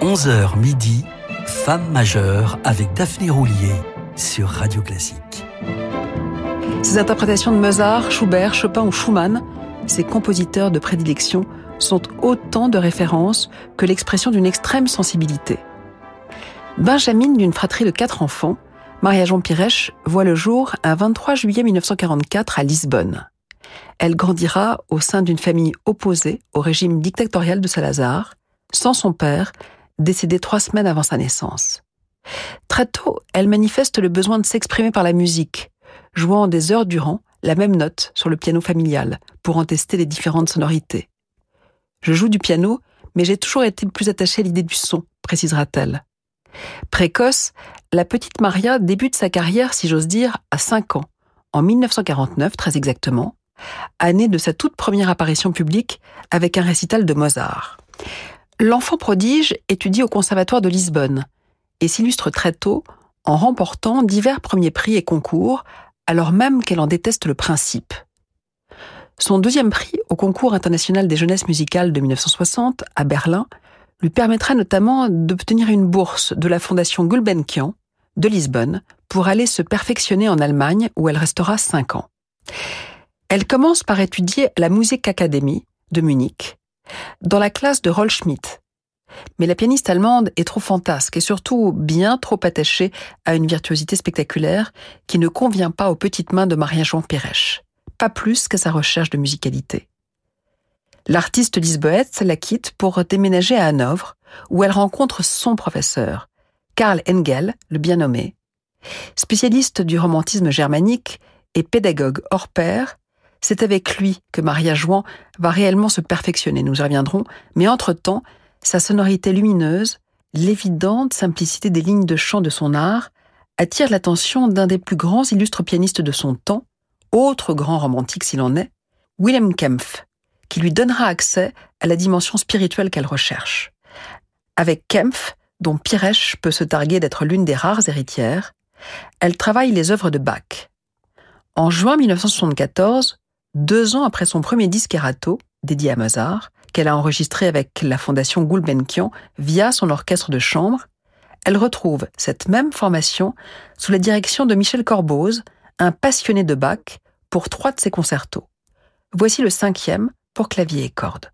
11h midi, Femme majeure avec Daphné Roulier sur Radio Classique. Ces interprétations de Mozart, Schubert, Chopin ou Schumann, ces compositeurs de prédilection, sont autant de références que l'expression d'une extrême sensibilité. Benjamin, d'une fratrie de quatre enfants, Maria-Jean Pirèche voit le jour un 23 juillet 1944 à Lisbonne. Elle grandira au sein d'une famille opposée au régime dictatorial de Salazar, sans son père, décédé trois semaines avant sa naissance. Très tôt, elle manifeste le besoin de s'exprimer par la musique, jouant des heures durant la même note sur le piano familial pour en tester les différentes sonorités. Je joue du piano, mais j'ai toujours été plus attachée à l'idée du son, précisera-t-elle. Précoce, la petite Maria débute sa carrière, si j'ose dire, à 5 ans, en 1949 très exactement, année de sa toute première apparition publique avec un récital de Mozart. L'enfant prodige étudie au Conservatoire de Lisbonne et s'illustre très tôt en remportant divers premiers prix et concours, alors même qu'elle en déteste le principe. Son deuxième prix au concours international des jeunesses musicales de 1960 à Berlin lui permettra notamment d'obtenir une bourse de la fondation Gulbenkian de Lisbonne pour aller se perfectionner en Allemagne où elle restera cinq ans. Elle commence par étudier la Musikakademie de Munich, dans la classe de Roll Schmidt. Mais la pianiste allemande est trop fantasque et surtout bien trop attachée à une virtuosité spectaculaire qui ne convient pas aux petites mains de Maria-Jean Pirèche, pas plus qu'à sa recherche de musicalité. L'artiste lisboète la quitte pour déménager à Hanovre, où elle rencontre son professeur, Karl Engel, le bien nommé. Spécialiste du romantisme germanique et pédagogue hors pair, c'est avec lui que Maria Jouan va réellement se perfectionner, nous y reviendrons, mais entre-temps, sa sonorité lumineuse, l'évidente simplicité des lignes de chant de son art, attire l'attention d'un des plus grands illustres pianistes de son temps, autre grand romantique s'il en est, Willem Kempf, qui lui donnera accès à la dimension spirituelle qu'elle recherche. Avec Kempf, dont Pirèche peut se targuer d'être l'une des rares héritières, elle travaille les œuvres de Bach. En juin 1974, deux ans après son premier disque Erato, dédié à Mozart, qu'elle a enregistré avec la fondation Gulbenkian via son orchestre de chambre, elle retrouve cette même formation sous la direction de Michel Corboz, un passionné de Bach, pour trois de ses concertos. Voici le cinquième pour clavier et cordes.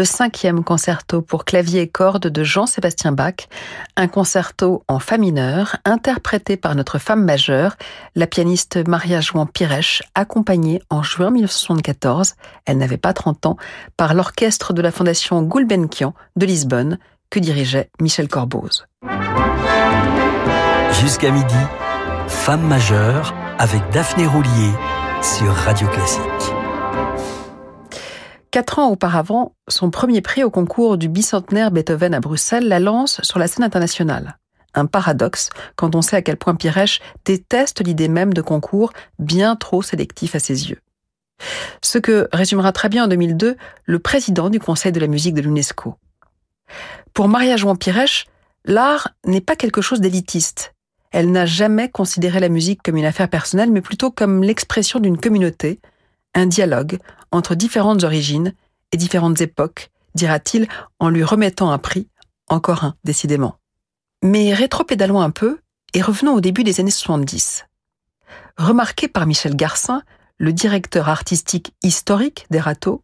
Le cinquième concerto pour clavier et cordes de Jean-Sébastien Bach, un concerto en fa mineur interprété par notre femme majeure, la pianiste Maria Jouan Pirèche, accompagnée en juin 1974, elle n'avait pas 30 ans, par l'orchestre de la Fondation Gulbenkian de Lisbonne, que dirigeait Michel Corboz. Jusqu'à midi, femme majeure avec Daphné Roulier sur Radio Classique. Quatre ans auparavant, son premier prix au concours du bicentenaire Beethoven à Bruxelles la lance sur la scène internationale. Un paradoxe quand on sait à quel point Pirèche déteste l'idée même de concours bien trop sélectif à ses yeux. Ce que résumera très bien en 2002 le président du Conseil de la musique de l'UNESCO. Pour Maria Jouan Pirèche, l'art n'est pas quelque chose d'élitiste. Elle n'a jamais considéré la musique comme une affaire personnelle, mais plutôt comme l'expression d'une communauté, un dialogue entre différentes origines et différentes époques, dira-t-il en lui remettant un prix, encore un, décidément. Mais rétropédalons un peu et revenons au début des années 70. Remarqué par Michel Garcin, le directeur artistique historique des Râteaux,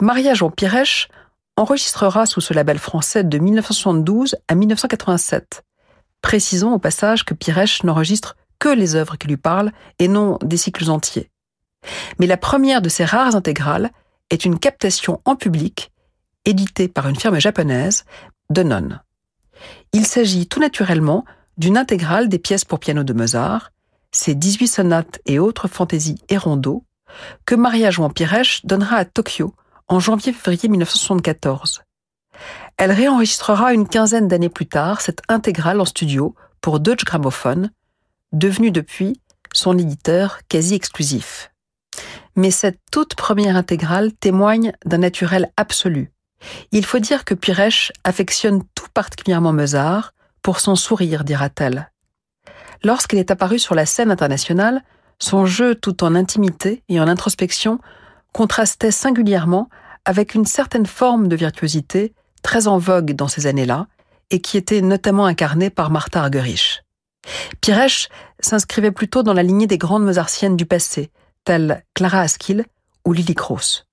Maria Jean Pirèche enregistrera sous ce label français de 1972 à 1987. Précisons au passage que Pirèche n'enregistre que les œuvres qui lui parlent et non des cycles entiers. Mais la première de ces rares intégrales est une captation en public, éditée par une firme japonaise, Non. Il s'agit tout naturellement d'une intégrale des pièces pour piano de Mozart, ses 18 sonates et autres fantaisies et rondeaux, que Maria Jouan Pirèche donnera à Tokyo en janvier-février 1974. Elle réenregistrera une quinzaine d'années plus tard cette intégrale en studio pour Deutsche Grammophon, devenu depuis son éditeur quasi exclusif mais cette toute première intégrale témoigne d'un naturel absolu. Il faut dire que Pirèche affectionne tout particulièrement Mozart pour son sourire, dira-t-elle. Lorsqu'elle est apparue sur la scène internationale, son jeu tout en intimité et en introspection contrastait singulièrement avec une certaine forme de virtuosité très en vogue dans ces années-là et qui était notamment incarnée par Martha Argerich. Pirèche s'inscrivait plutôt dans la lignée des grandes mozartiennes du passé, telles Clara Askill ou Lily Cross.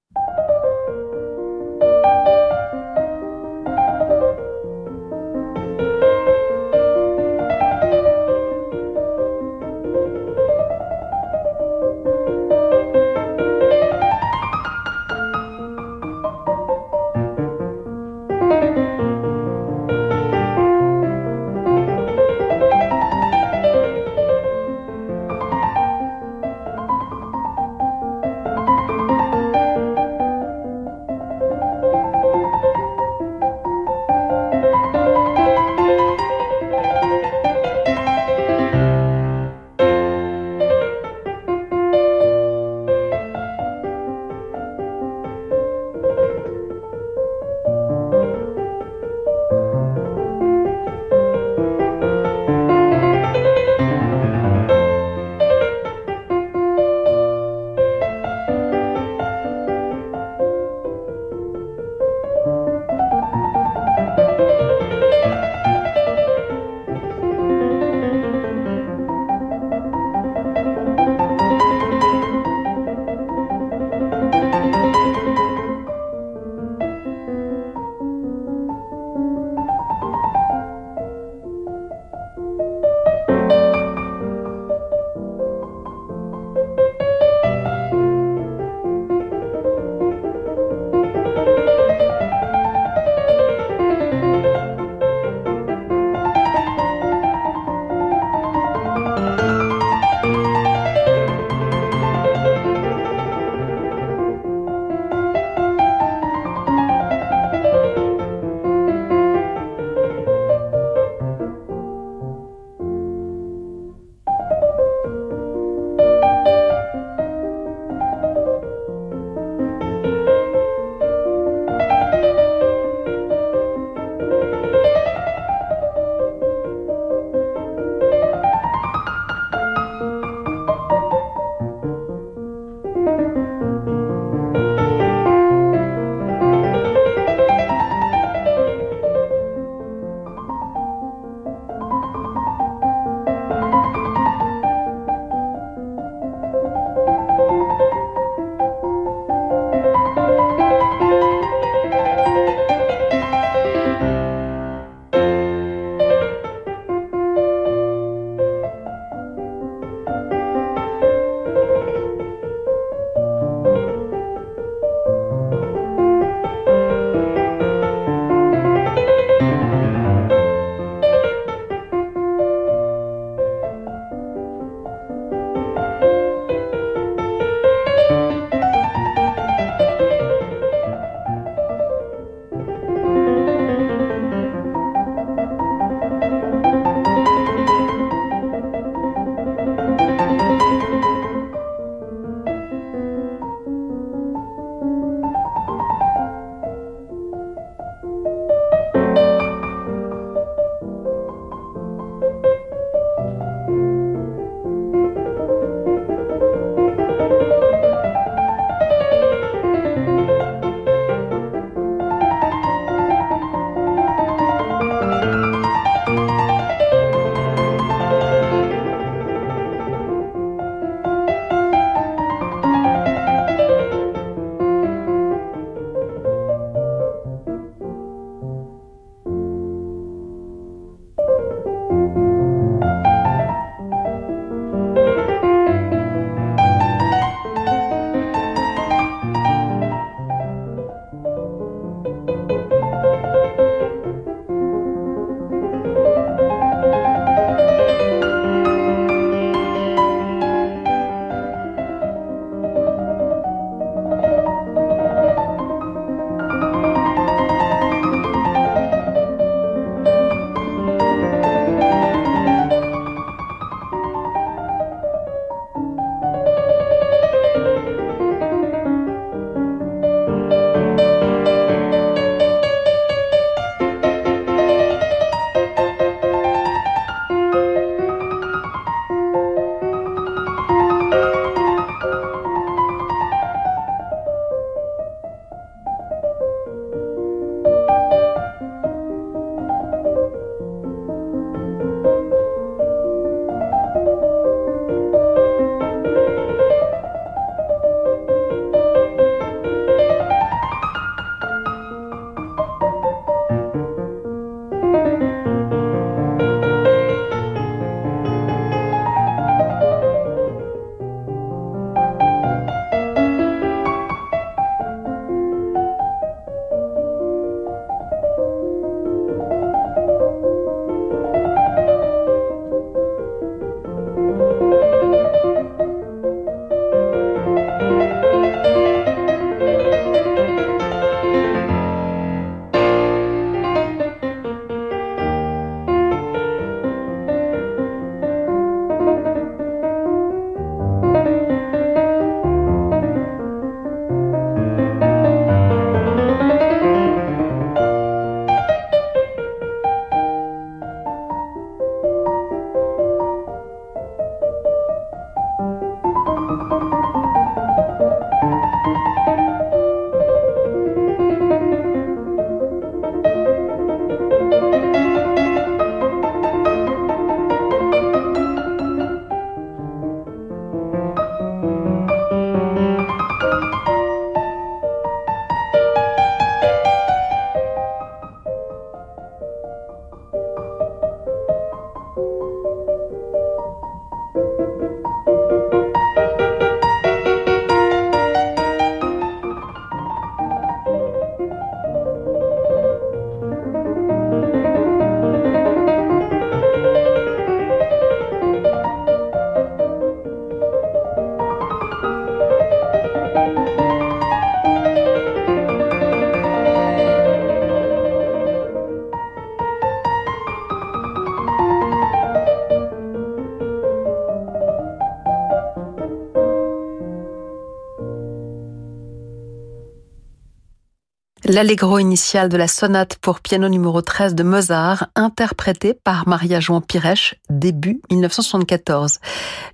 L'allegro initial de la sonate pour piano numéro 13 de Mozart, interprété par Maria Jouan Piresh, début 1974.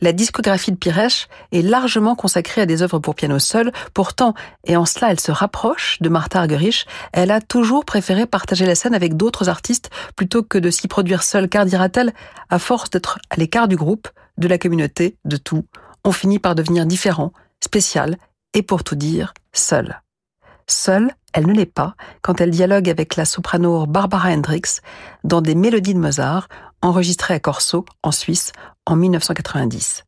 La discographie de Piresh est largement consacrée à des œuvres pour piano seul. Pourtant, et en cela elle se rapproche de Martha Argerich, elle a toujours préféré partager la scène avec d'autres artistes plutôt que de s'y produire seule, car dira-t-elle, à force d'être à l'écart du groupe, de la communauté, de tout, on finit par devenir différent, spécial et pour tout dire, seul. Seule, elle ne l'est pas quand elle dialogue avec la soprano Barbara Hendricks dans des mélodies de Mozart enregistrées à Corso, en Suisse, en 1990.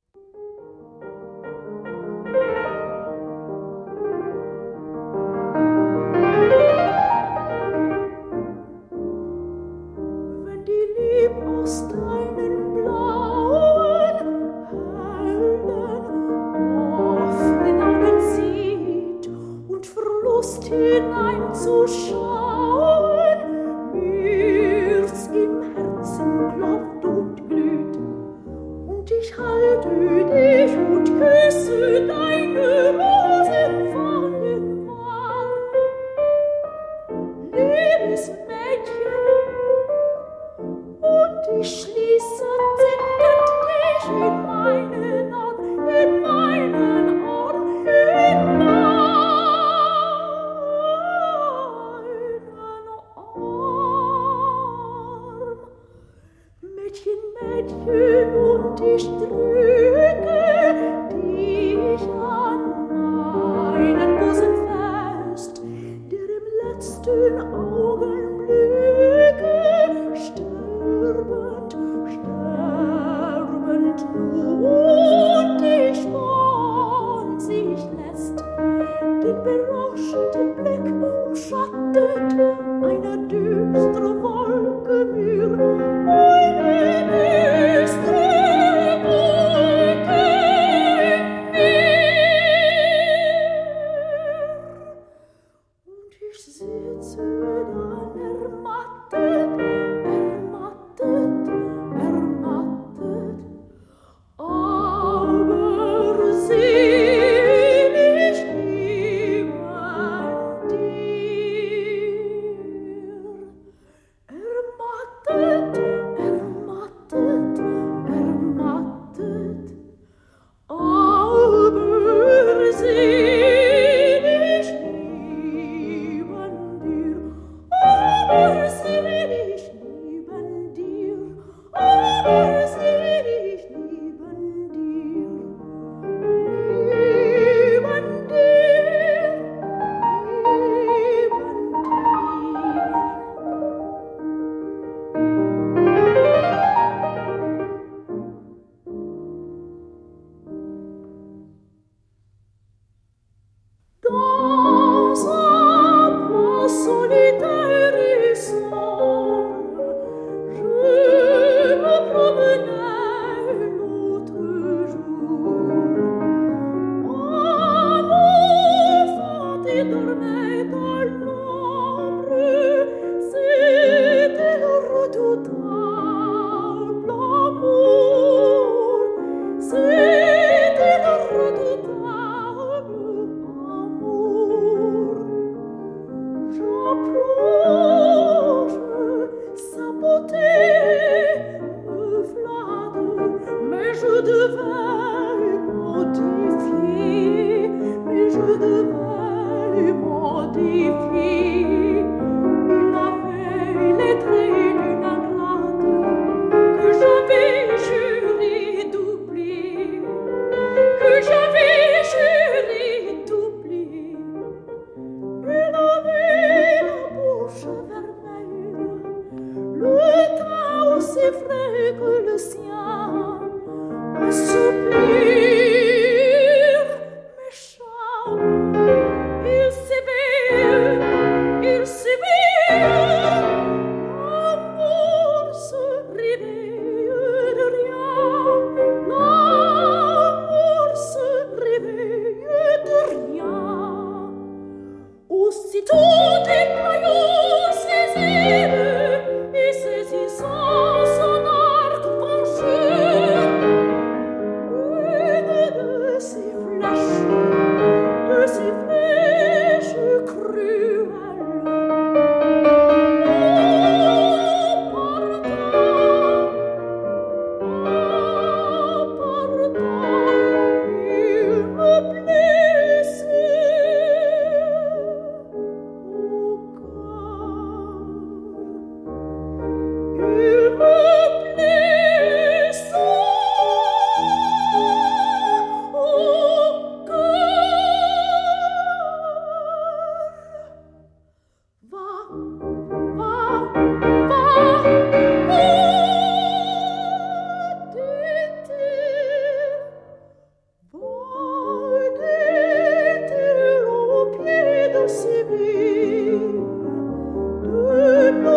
defeat.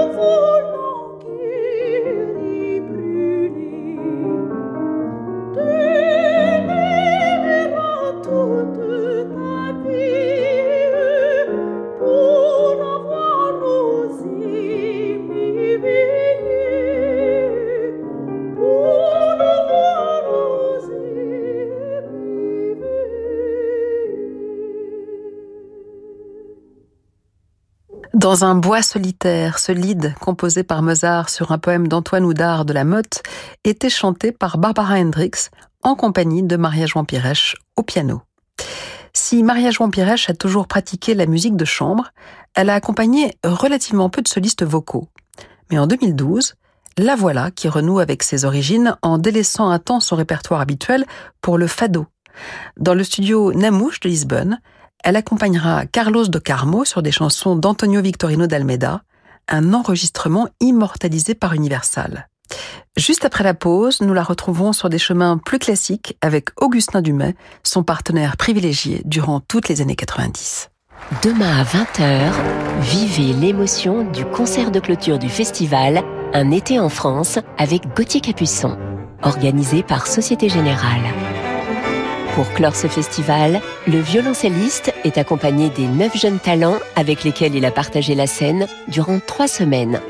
for Dans un bois solitaire, ce lead composé par Mozart sur un poème d'Antoine Houdard de la Motte était chanté par Barbara Hendricks en compagnie de Maria Jouan Pirèche au piano. Si Maria Jouan Pirèche a toujours pratiqué la musique de chambre, elle a accompagné relativement peu de solistes vocaux. Mais en 2012, la voilà qui renoue avec ses origines en délaissant un temps son répertoire habituel pour le fado. Dans le studio Namouche de Lisbonne, elle accompagnera Carlos de Carmo sur des chansons d'Antonio Victorino d'Almeida, un enregistrement immortalisé par Universal. Juste après la pause, nous la retrouvons sur des chemins plus classiques avec Augustin Dumay, son partenaire privilégié durant toutes les années 90. Demain à 20h, vivez l'émotion du concert de clôture du festival Un été en France avec Gauthier Capuçon, organisé par Société Générale. Pour clore ce festival, le violoncelliste est accompagné des neuf jeunes talents avec lesquels il a partagé la scène durant trois semaines.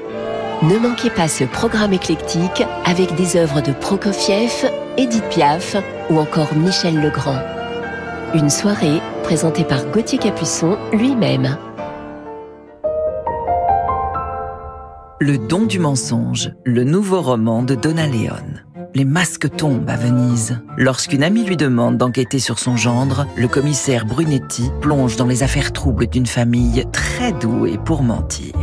Ne manquez pas ce programme éclectique avec des œuvres de Prokofiev, Edith Piaf ou encore Michel Legrand. Une soirée présentée par Gauthier Capuçon lui-même. Le don du mensonge, le nouveau roman de Donna Leon. Les masques tombent à Venise. Lorsqu'une amie lui demande d'enquêter sur son gendre, le commissaire Brunetti plonge dans les affaires troubles d'une famille très douée pour mentir.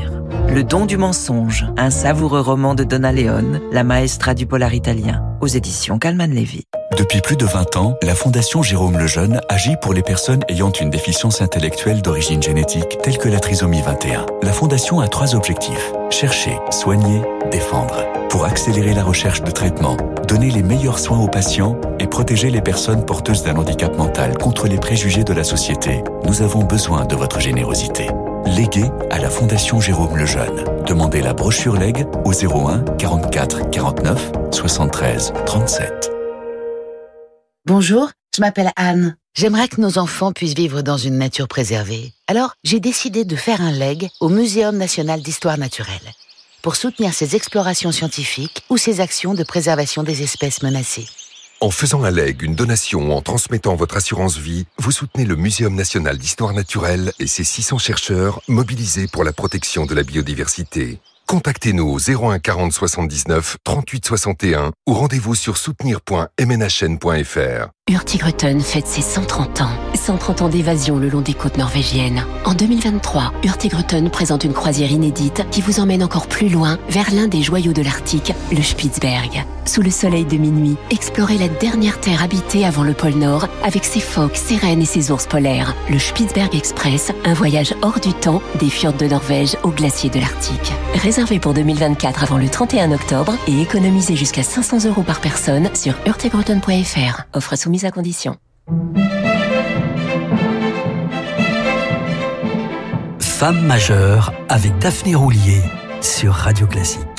Le don du mensonge, un savoureux roman de Donna Leone, la maestra du polar italien, aux éditions Calman Levy. Depuis plus de 20 ans, la Fondation Jérôme Lejeune agit pour les personnes ayant une déficience intellectuelle d'origine génétique, telle que la trisomie 21. La Fondation a trois objectifs. Chercher, soigner, défendre. Pour accélérer la recherche de traitement, donner les meilleurs soins aux patients et protéger les personnes porteuses d'un handicap mental contre les préjugés de la société, nous avons besoin de votre générosité. Légué à la Fondation Jérôme Lejeune. Demandez la brochure Leg au 01 44 49 73 37. Bonjour, je m'appelle Anne. J'aimerais que nos enfants puissent vivre dans une nature préservée. Alors, j'ai décidé de faire un leg au Muséum national d'histoire naturelle pour soutenir ses explorations scientifiques ou ses actions de préservation des espèces menacées. En faisant un leg, une donation ou en transmettant votre assurance vie, vous soutenez le Muséum national d'histoire naturelle et ses 600 chercheurs mobilisés pour la protection de la biodiversité. Contactez-nous au 01 40 79 38 61 ou rendez-vous sur soutenir.mnhn.fr. Hurtigruten fête ses 130 ans. 130 ans d'évasion le long des côtes norvégiennes. En 2023, Hurtigruten présente une croisière inédite qui vous emmène encore plus loin vers l'un des joyaux de l'Arctique, le Spitzberg. Sous le soleil de minuit, explorez la dernière terre habitée avant le pôle Nord avec ses phoques, ses rennes et ses ours polaires. Le Spitzberg Express, un voyage hors du temps des fjords de Norvège aux glaciers de l'Arctique. Réservé pour 2024 avant le 31 octobre et économisez jusqu'à 500 euros par personne sur hurtigruten.fr. Offre soumise à condition. Femme majeure avec Daphné Roulier sur Radio Classique.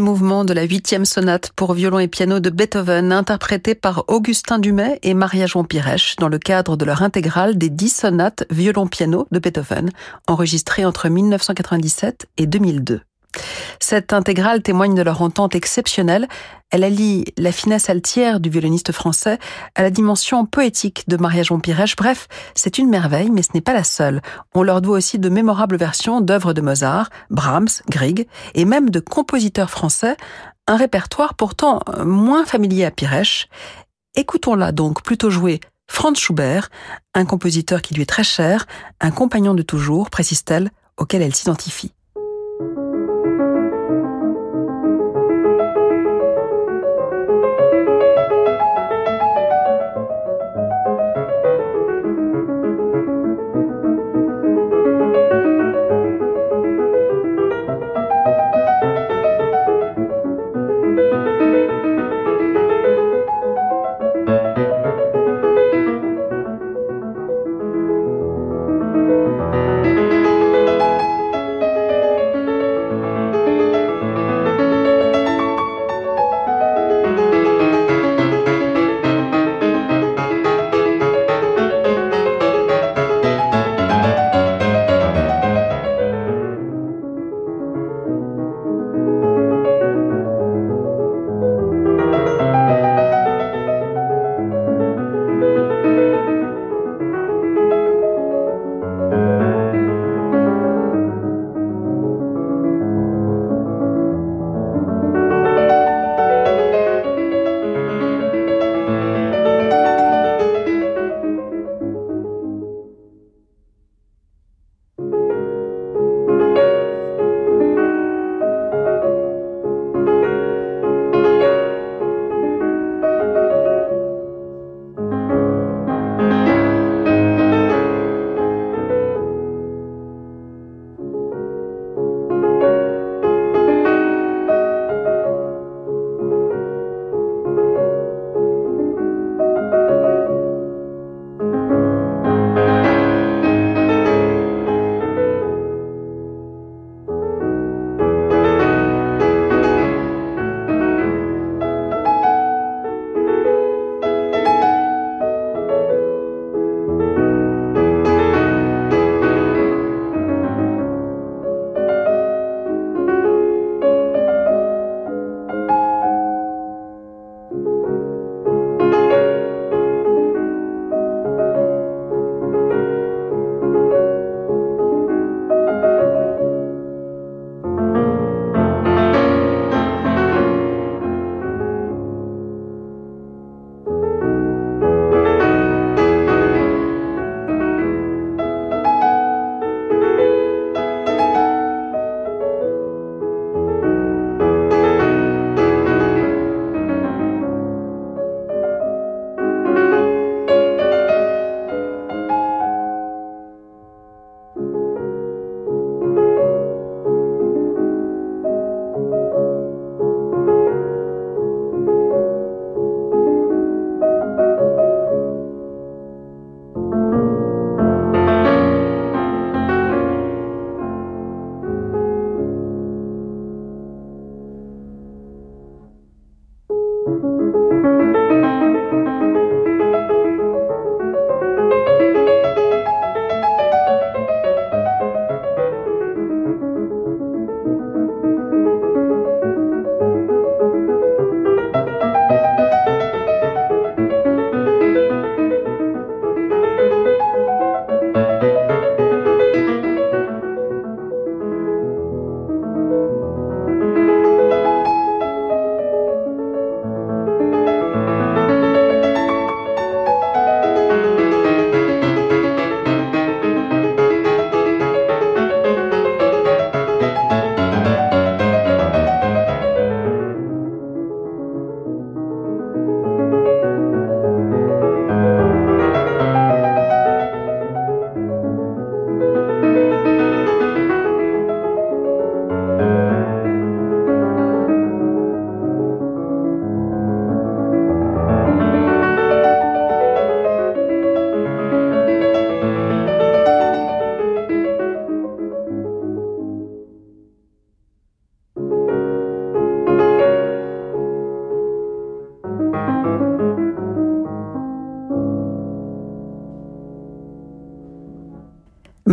Mouvement de la huitième sonate pour violon et piano de Beethoven, interprété par Augustin Dumay et Maria Jean Pirèche dans le cadre de leur intégrale des dix sonates violon-piano de Beethoven, enregistrées entre 1997 et 2002. Cette intégrale témoigne de leur entente exceptionnelle. Elle allie la finesse altière du violoniste français à la dimension poétique de Maria Jean Pirèche. Bref, c'est une merveille, mais ce n'est pas la seule. On leur doit aussi de mémorables versions d'œuvres de Mozart, Brahms, Grieg et même de compositeurs français, un répertoire pourtant moins familier à Pirèche. Écoutons-la donc plutôt jouer Franz Schubert, un compositeur qui lui est très cher, un compagnon de toujours, précise-t-elle, auquel elle s'identifie.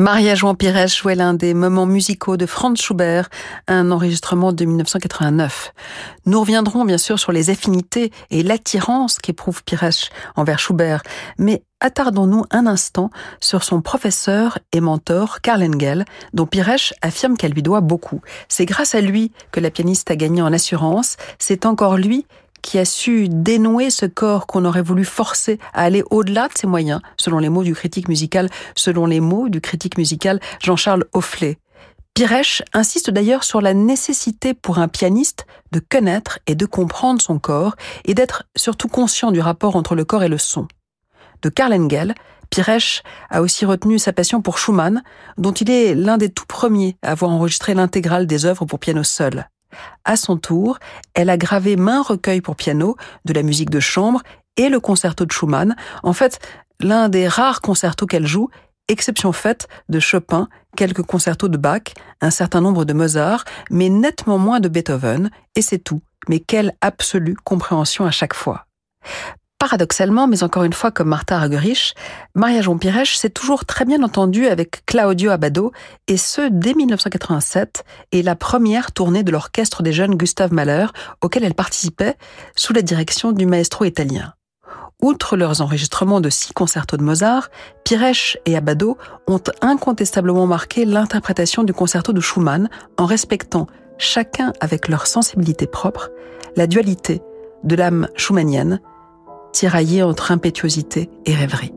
Maria Jean Pires jouait l'un des moments musicaux de Franz Schubert, un enregistrement de 1989. Nous reviendrons bien sûr sur les affinités et l'attirance qu'éprouve Pires envers Schubert, mais attardons-nous un instant sur son professeur et mentor Karl Engel, dont Pires affirme qu'elle lui doit beaucoup. C'est grâce à lui que la pianiste a gagné en assurance, c'est encore lui qui a su dénouer ce corps qu'on aurait voulu forcer à aller au-delà de ses moyens, selon les mots du critique musical, selon les mots du critique musical Jean-Charles Offlet. Piresh insiste d'ailleurs sur la nécessité pour un pianiste de connaître et de comprendre son corps et d'être surtout conscient du rapport entre le corps et le son. De Karl Engel, Piresh a aussi retenu sa passion pour Schumann, dont il est l'un des tout premiers à avoir enregistré l'intégrale des œuvres pour piano seul. À son tour, elle a gravé main recueil pour piano, de la musique de chambre et le concerto de Schumann. En fait, l'un des rares concertos qu'elle joue, exception faite de Chopin, quelques concertos de Bach, un certain nombre de Mozart, mais nettement moins de Beethoven, et c'est tout. Mais quelle absolue compréhension à chaque fois. Paradoxalement, mais encore une fois comme Martha Argerich, Maria Jean Pirech s'est toujours très bien entendue avec Claudio Abbado, et ce dès 1987, et la première tournée de l'orchestre des jeunes Gustave Mahler, auquel elle participait sous la direction du maestro italien. Outre leurs enregistrements de six concertos de Mozart, Pirech et Abbado ont incontestablement marqué l'interprétation du concerto de Schumann en respectant, chacun avec leur sensibilité propre, la dualité de l'âme schumannienne tiraillé entre impétuosité et rêverie.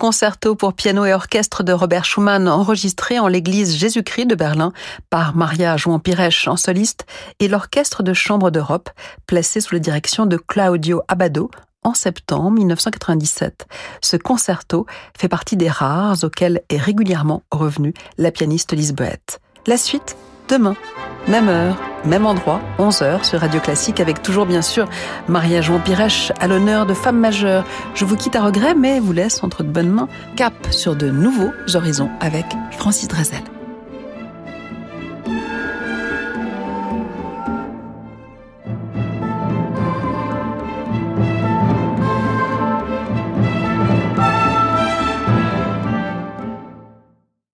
Concerto pour piano et orchestre de Robert Schumann enregistré en l'église Jésus-Christ de Berlin par Maria Jouan-Piresh en soliste et l'orchestre de chambre d'Europe placé sous la direction de Claudio Abado en septembre 1997. Ce concerto fait partie des rares auxquels est régulièrement revenue la pianiste lisboète. La suite demain. Même heure, même endroit, 11h sur Radio Classique, avec toujours bien sûr Maria Jean Pirèche à l'honneur de Femme majeure. Je vous quitte à regret, mais vous laisse entre de bonnes mains cap sur de nouveaux horizons avec Francis Drezel.